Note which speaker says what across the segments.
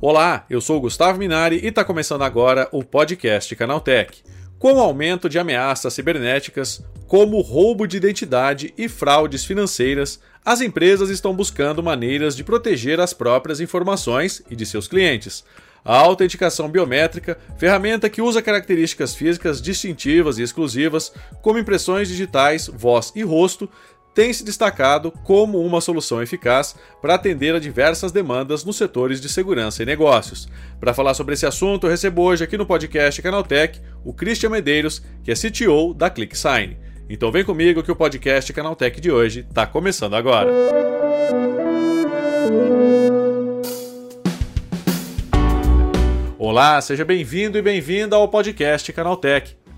Speaker 1: Olá, eu sou Gustavo Minari e está começando agora o podcast Canaltech. Com o aumento de ameaças cibernéticas, como roubo de identidade e fraudes financeiras, as empresas estão buscando maneiras de proteger as próprias informações e de seus clientes. A autenticação biométrica, ferramenta que usa características físicas distintivas e exclusivas, como impressões digitais, voz e rosto, tem se destacado como uma solução eficaz para atender a diversas demandas nos setores de segurança e negócios. Para falar sobre esse assunto, eu recebo hoje aqui no podcast Canaltech o Christian Medeiros, que é CTO da ClickSign. Então vem comigo que o podcast Canaltech de hoje está começando agora. Olá, seja bem-vindo e bem-vinda ao podcast Canaltech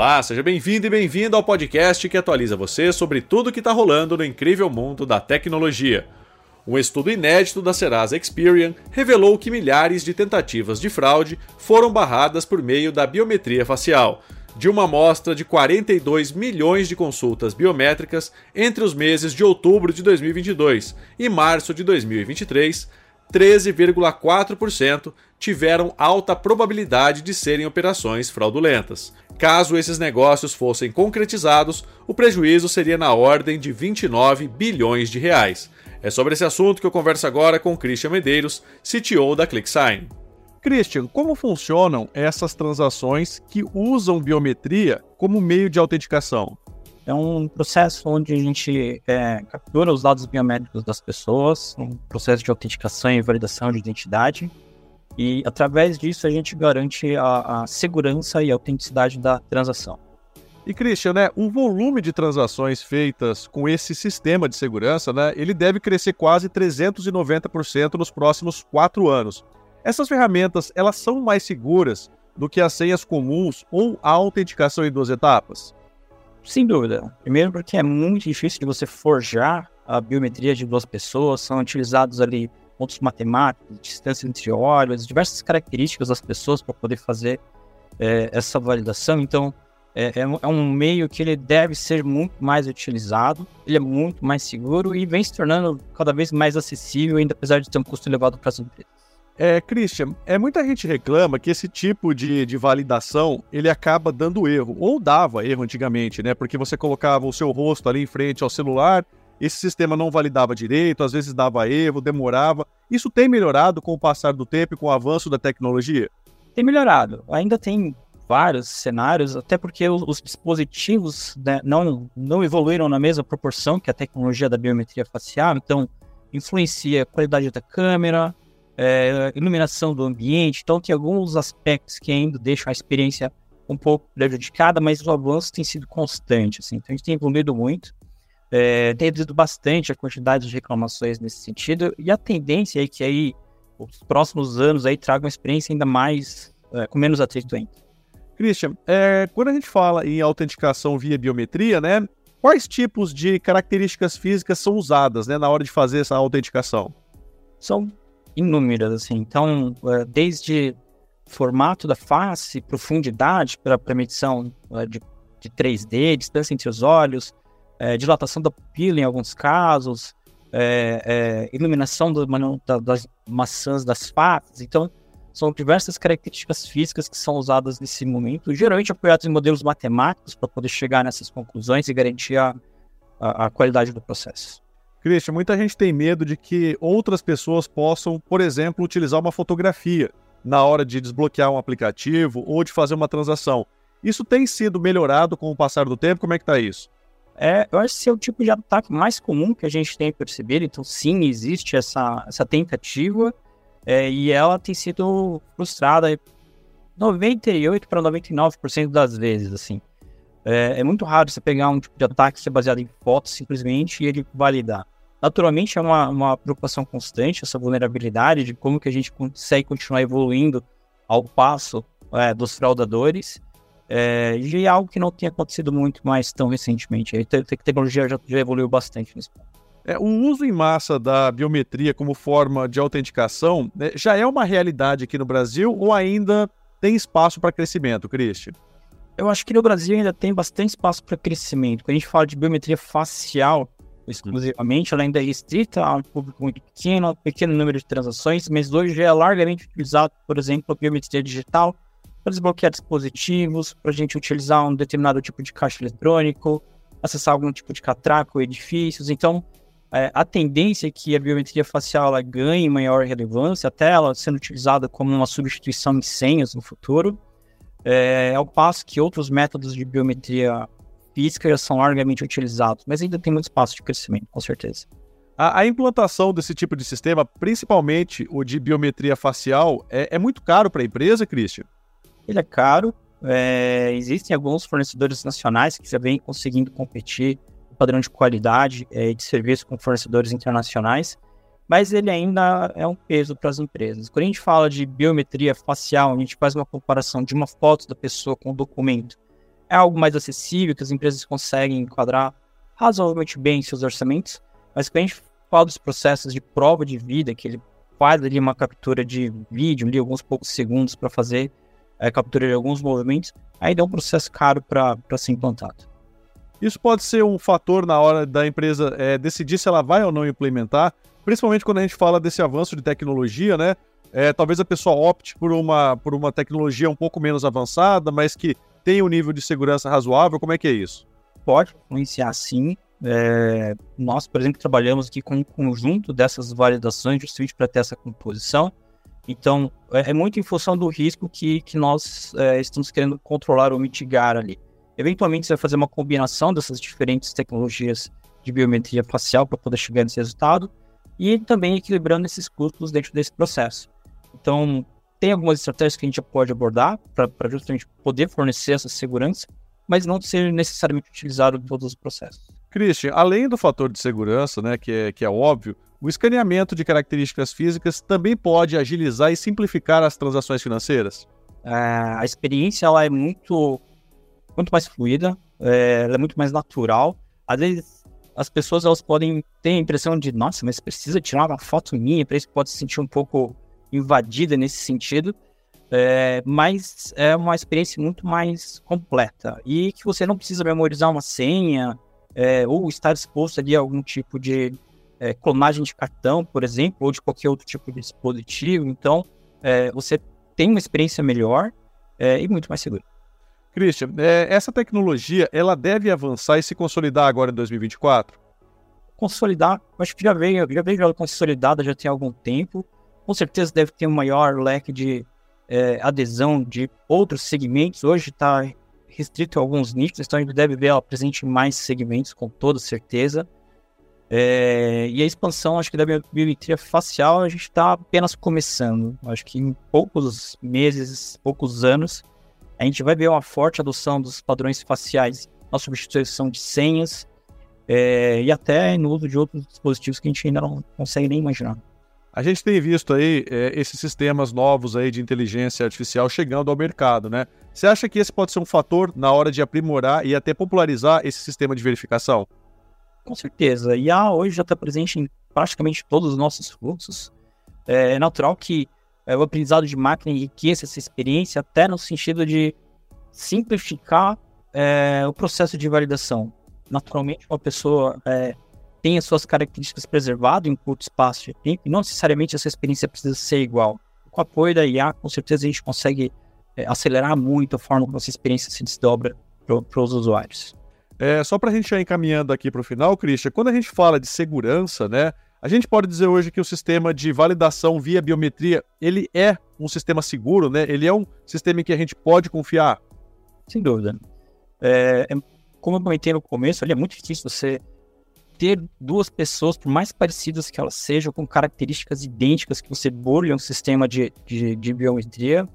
Speaker 1: Olá, seja bem-vindo e bem-vinda ao podcast que atualiza você sobre tudo que está rolando no incrível mundo da tecnologia. Um estudo inédito da Serasa Experian revelou que milhares de tentativas de fraude foram barradas por meio da biometria facial, de uma amostra de 42 milhões de consultas biométricas entre os meses de outubro de 2022 e março de 2023. 13,4% tiveram alta probabilidade de serem operações fraudulentas. Caso esses negócios fossem concretizados, o prejuízo seria na ordem de 29 bilhões de reais. É sobre esse assunto que eu converso agora com Christian Medeiros, CTO da ClickSign.
Speaker 2: Christian, como funcionam essas transações que usam biometria como meio de autenticação?
Speaker 3: É um processo onde a gente é, captura os dados biométricos das pessoas, um processo de autenticação e validação de identidade, e através disso a gente garante a, a segurança e a autenticidade da transação.
Speaker 2: E Christian, né, o volume de transações feitas com esse sistema de segurança, né, ele deve crescer quase 390% nos próximos quatro anos. Essas ferramentas, elas são mais seguras do que as senhas comuns ou a autenticação em duas etapas?
Speaker 3: Sem dúvida. Primeiro porque é muito difícil de você forjar a biometria de duas pessoas, são utilizados ali pontos matemáticos, distância entre olhos, diversas características das pessoas para poder fazer é, essa validação. Então, é, é, é, um meio que ele deve ser muito mais utilizado, ele é muito mais seguro e vem se tornando cada vez mais acessível, ainda apesar de ter um custo elevado para as empresas.
Speaker 2: É, Christian, é, muita gente reclama que esse tipo de, de validação ele acaba dando erro, ou dava erro antigamente, né? Porque você colocava o seu rosto ali em frente ao celular esse sistema não validava direito, às vezes dava erro, demorava. Isso tem melhorado com o passar do tempo e com o avanço da tecnologia?
Speaker 3: Tem melhorado. Ainda tem vários cenários, até porque os, dispositivos né, não, não evoluíram na mesma proporção que a tecnologia da biometria facial, então influencia a qualidade da câmera, é, iluminação do ambiente, então tem alguns aspectos que ainda deixam a experiência um pouco prejudicada, mas o avanço tem sido constante, assim, então a gente tem evoluído muito é, tem reduzido bastante a quantidade de reclamações nesse sentido, e a tendência é que aí os próximos anos aí tragam uma experiência ainda mais, é, com menos atrito ainda.
Speaker 2: Christian, é, quando a gente fala em autenticação via biometria, né, quais tipos de características físicas são usadas né, na hora de fazer essa autenticação?
Speaker 3: São inúmeras, assim, então, é, desde formato da face, profundidade para medição é, de, de 3D, distância entre os olhos, é, dilatação da pupila em alguns casos, é, é, iluminação do, da, das maçãs das faces. Então, são diversas características físicas que são usadas nesse momento, geralmente apoiadas em modelos matemáticos para poder chegar nessas conclusões e garantir a, a, a qualidade do processo.
Speaker 2: Christian, muita gente tem medo de que outras pessoas possam, por exemplo, utilizar uma fotografia na hora de desbloquear um aplicativo ou de fazer uma transação. Isso tem sido melhorado com o passar do tempo? Como é que está isso?
Speaker 3: É, eu acho que esse é o tipo de ataque mais comum que a gente tem percebido. Então, sim, existe essa, essa tentativa é, e ela tem sido frustrada 98 para 99% das vezes, assim. É, é, muito raro você pegar um tipo de ataque que é baseado em fotos simplesmente e ele validar. Naturalmente é uma, uma preocupação constante essa vulnerabilidade de como que a gente consegue continuar evoluindo ao passo é, dos fraudadores é, e é algo que não tem acontecido muito mais tão recentemente. A tecnologia já, já evoluiu bastante nesse ponto.
Speaker 1: É, o uso em massa da biometria como forma de autenticação né, já é uma realidade aqui no Brasil ou ainda tem espaço para crescimento, Christian?
Speaker 3: Eu acho que no Brasil ainda tem bastante espaço para crescimento. Quando a gente fala de biometria facial, exclusivamente, ela ainda é restrita a um público muito pequeno, um pequeno número de transações, mas hoje já é largamente utilizado, por exemplo, a biometria digital para desbloquear dispositivos, para a gente utilizar um determinado tipo de caixa eletrônico, acessar algum tipo de catraco edifícios. Então, é, a tendência é que a biometria facial ela ganhe maior relevância, até ela sendo utilizada como uma substituição de senhas no futuro, é, ao passo que outros métodos de biometria física já são largamente utilizados, mas ainda tem muito espaço de crescimento, com certeza.
Speaker 1: A, a implantação desse tipo de sistema, principalmente o de biometria facial, é, é muito caro para a empresa, Christian?
Speaker 3: Ele é caro. É, existem alguns fornecedores nacionais que já vêm conseguindo competir o padrão de qualidade é, de serviço com fornecedores internacionais, mas ele ainda é um peso para as empresas. Quando a gente fala de biometria facial, a gente faz uma comparação de uma foto da pessoa com o documento é algo mais acessível, que as empresas conseguem enquadrar razoavelmente bem em seus orçamentos, mas quando a gente fala dos processos de prova de vida, que ele faz ali uma captura de vídeo, ali alguns poucos segundos para fazer é, captura de alguns movimentos, ainda é um processo caro para ser implantado.
Speaker 1: Isso pode ser um fator na hora da empresa é, decidir se ela vai ou não implementar, principalmente quando a gente fala desse avanço de tecnologia, né? É, talvez a pessoa opte por uma, por uma tecnologia um pouco menos avançada, mas que tem um nível de segurança razoável? Como é que é isso?
Speaker 3: Pode influenciar sim. É, nós, por exemplo, trabalhamos aqui com um conjunto dessas validações justamente para ter essa composição. Então, é, é, muito em função do risco que, que nós é, estamos querendo controlar ou mitigar ali. Eventualmente, você vai fazer uma combinação dessas diferentes tecnologias de biometria facial para poder chegar nesse resultado e também equilibrando esses custos dentro desse processo. Então, tem algumas estratégias que a gente já pode abordar para justamente poder fornecer essa segurança, mas não ser necessariamente utilizado em todos os processos.
Speaker 1: Christian, além do fator de segurança, né, que é, que é óbvio, o escaneamento de características físicas também pode agilizar e simplificar as transações financeiras?
Speaker 3: É, a experiência ela é muito, muito mais fluida, é, ela é muito mais natural. Às vezes as pessoas elas podem ter a impressão de, nossa, mas precisa tirar uma foto minha, para isso pode se sentir um pouco invadida nesse sentido, é, mas é uma experiência muito mais completa e que você não precisa memorizar uma senha é, ou estar exposto ali a algum tipo de é, clonagem de cartão, por exemplo, ou de qualquer outro tipo de dispositivo. Então, é, você tem uma experiência melhor é, e muito mais segura.
Speaker 1: Christian, é, essa tecnologia ela deve avançar e se consolidar agora em 2024?
Speaker 3: Consolidar, acho que já veio, já veio consolidada já tem algum tempo com certeza deve ter um maior leque de é, adesão de outros segmentos. Hoje está restrito a alguns nichos, então ele deve ver ela presente em mais segmentos, com toda certeza. É, e a expansão, acho que da biometria facial, a gente está apenas começando. Acho que em poucos meses, poucos anos, a gente vai ver uma forte adoção dos padrões faciais na substituição de senhas é, e até no uso de outros dispositivos que a gente ainda não consegue nem imaginar.
Speaker 1: A gente tem visto aí é, esses sistemas novos aí de inteligência artificial chegando ao mercado, né? Você acha que esse pode ser um fator na hora de aprimorar e até popularizar esse sistema de verificação?
Speaker 3: Com certeza. E a hoje já está presente em praticamente todos os nossos fluxos. É natural que é, o aprendizado de máquina enriqueça essa experiência até no sentido de simplificar é, o processo de validação. Naturalmente, uma pessoa é, tem as suas características preservadas em curto espaço de tempo, e não necessariamente essa experiência precisa ser igual. Com o apoio da IA, com certeza a gente consegue é, acelerar muito a forma como essa experiência se desdobra para os usuários.
Speaker 1: É, só para a gente já encaminhando aqui para o final, Christian, quando a gente fala de segurança, né, a gente pode dizer hoje que o sistema de validação via biometria, ele é um sistema seguro, né? Ele é um sistema em que a gente pode confiar?
Speaker 3: Sem dúvida. É, é como eu comentei no começo, é muito difícil você ter duas pessoas, por mais parecidas que elas sejam, com características idênticas, que você burle um sistema de, de, de biometria,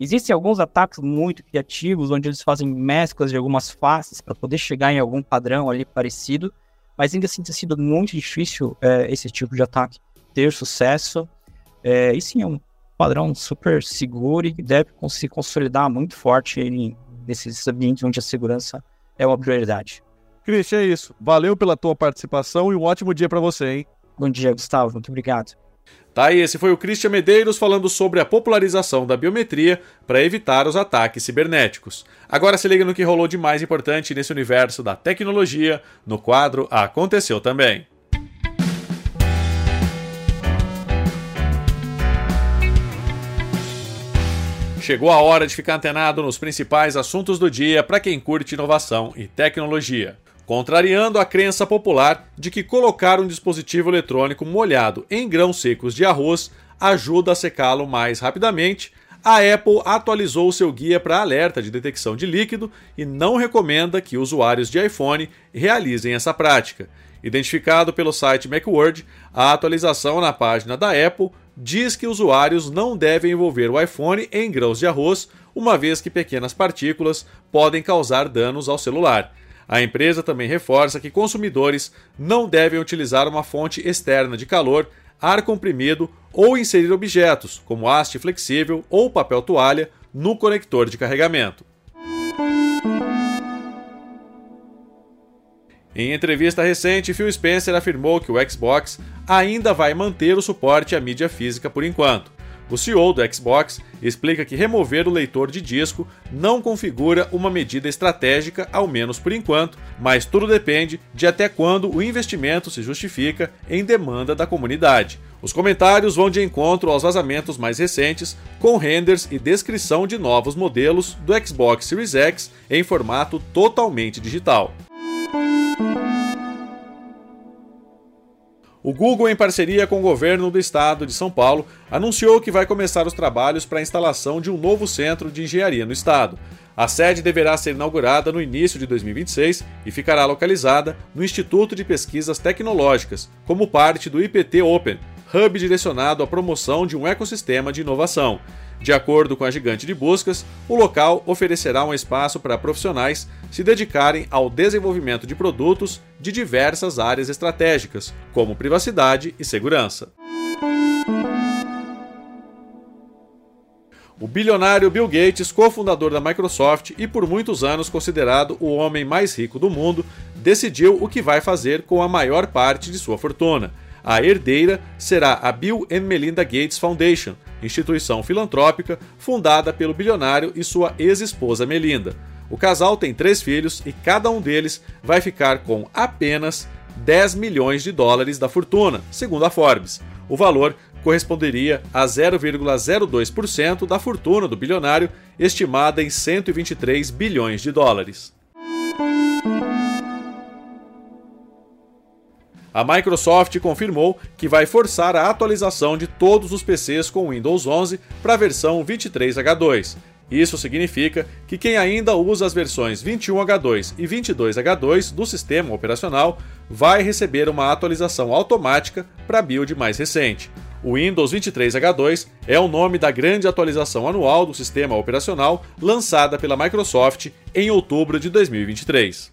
Speaker 3: Existem alguns ataques muito criativos, onde eles fazem mesclas de algumas faces para poder chegar em algum padrão ali parecido, mas ainda assim tem sido muito difícil é, esse tipo de ataque ter sucesso. É, e sim, é um padrão super seguro e deve se consolidar muito forte em, nesses ambientes onde a segurança é uma prioridade.
Speaker 2: Christian, é isso. Valeu pela tua participação e um ótimo dia para você, hein?
Speaker 3: Bom dia, Gustavo. Muito obrigado.
Speaker 1: Tá aí, esse foi o Christian Medeiros falando sobre a popularização da biometria para evitar os ataques cibernéticos. Agora se liga no que rolou de mais importante nesse universo da tecnologia no quadro Aconteceu Também. Chegou a hora de ficar antenado nos principais assuntos do dia para quem curte inovação e tecnologia contrariando a crença popular de que colocar um dispositivo eletrônico molhado em grãos secos de arroz ajuda a secá-lo mais rapidamente. A Apple atualizou seu guia para alerta de detecção de líquido e não recomenda que usuários de iPhone realizem essa prática. Identificado pelo site Macworld, a atualização na página da Apple diz que usuários não devem envolver o iPhone em grãos de arroz, uma vez que pequenas partículas podem causar danos ao celular. A empresa também reforça que consumidores não devem utilizar uma fonte externa de calor, ar comprimido ou inserir objetos, como haste flexível ou papel toalha, no conector de carregamento. Em entrevista recente, Phil Spencer afirmou que o Xbox ainda vai manter o suporte à mídia física por enquanto. O CEO do Xbox explica que remover o leitor de disco não configura uma medida estratégica, ao menos por enquanto, mas tudo depende de até quando o investimento se justifica em demanda da comunidade. Os comentários vão de encontro aos vazamentos mais recentes, com renders e descrição de novos modelos do Xbox Series X em formato totalmente digital. O Google, em parceria com o governo do estado de São Paulo, anunciou que vai começar os trabalhos para a instalação de um novo centro de engenharia no estado. A sede deverá ser inaugurada no início de 2026 e ficará localizada no Instituto de Pesquisas Tecnológicas, como parte do IPT Open, hub direcionado à promoção de um ecossistema de inovação. De acordo com a gigante de buscas, o local oferecerá um espaço para profissionais se dedicarem ao desenvolvimento de produtos de diversas áreas estratégicas, como privacidade e segurança. O bilionário Bill Gates, cofundador da Microsoft e por muitos anos considerado o homem mais rico do mundo, decidiu o que vai fazer com a maior parte de sua fortuna. A herdeira será a Bill and Melinda Gates Foundation, instituição filantrópica fundada pelo bilionário e sua ex-esposa Melinda. O casal tem três filhos e cada um deles vai ficar com apenas 10 milhões de dólares da fortuna, segundo a Forbes. O valor corresponderia a 0,02% da fortuna do bilionário, estimada em 123 bilhões de dólares. A Microsoft confirmou que vai forçar a atualização de todos os PCs com Windows 11 para a versão 23H2. Isso significa que quem ainda usa as versões 21H2 e 22H2 do sistema operacional vai receber uma atualização automática para a build mais recente. O Windows 23H2 é o nome da grande atualização anual do sistema operacional lançada pela Microsoft em outubro de 2023.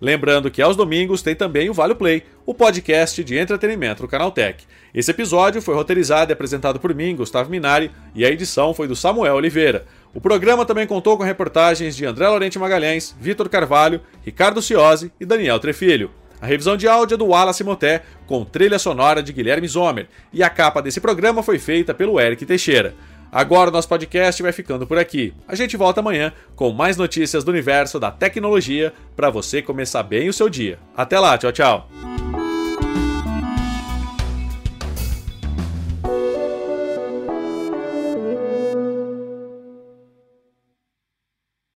Speaker 1: Lembrando que aos domingos tem também o Vale Play, o podcast de entretenimento do Canaltech. Esse episódio foi roteirizado e apresentado por mim, Gustavo Minari, e a edição foi do Samuel Oliveira. O programa também contou com reportagens de André Lorente Magalhães, Vitor Carvalho, Ricardo Ciosi e Daniel Trefilho. A revisão de áudio é do Wallace Moté, com trilha sonora de Guilherme Zomer, e a capa desse programa foi feita pelo Eric Teixeira. Agora o nosso podcast vai ficando por aqui. A gente volta amanhã com mais notícias do universo da tecnologia para você começar bem o seu dia. Até lá, tchau, tchau.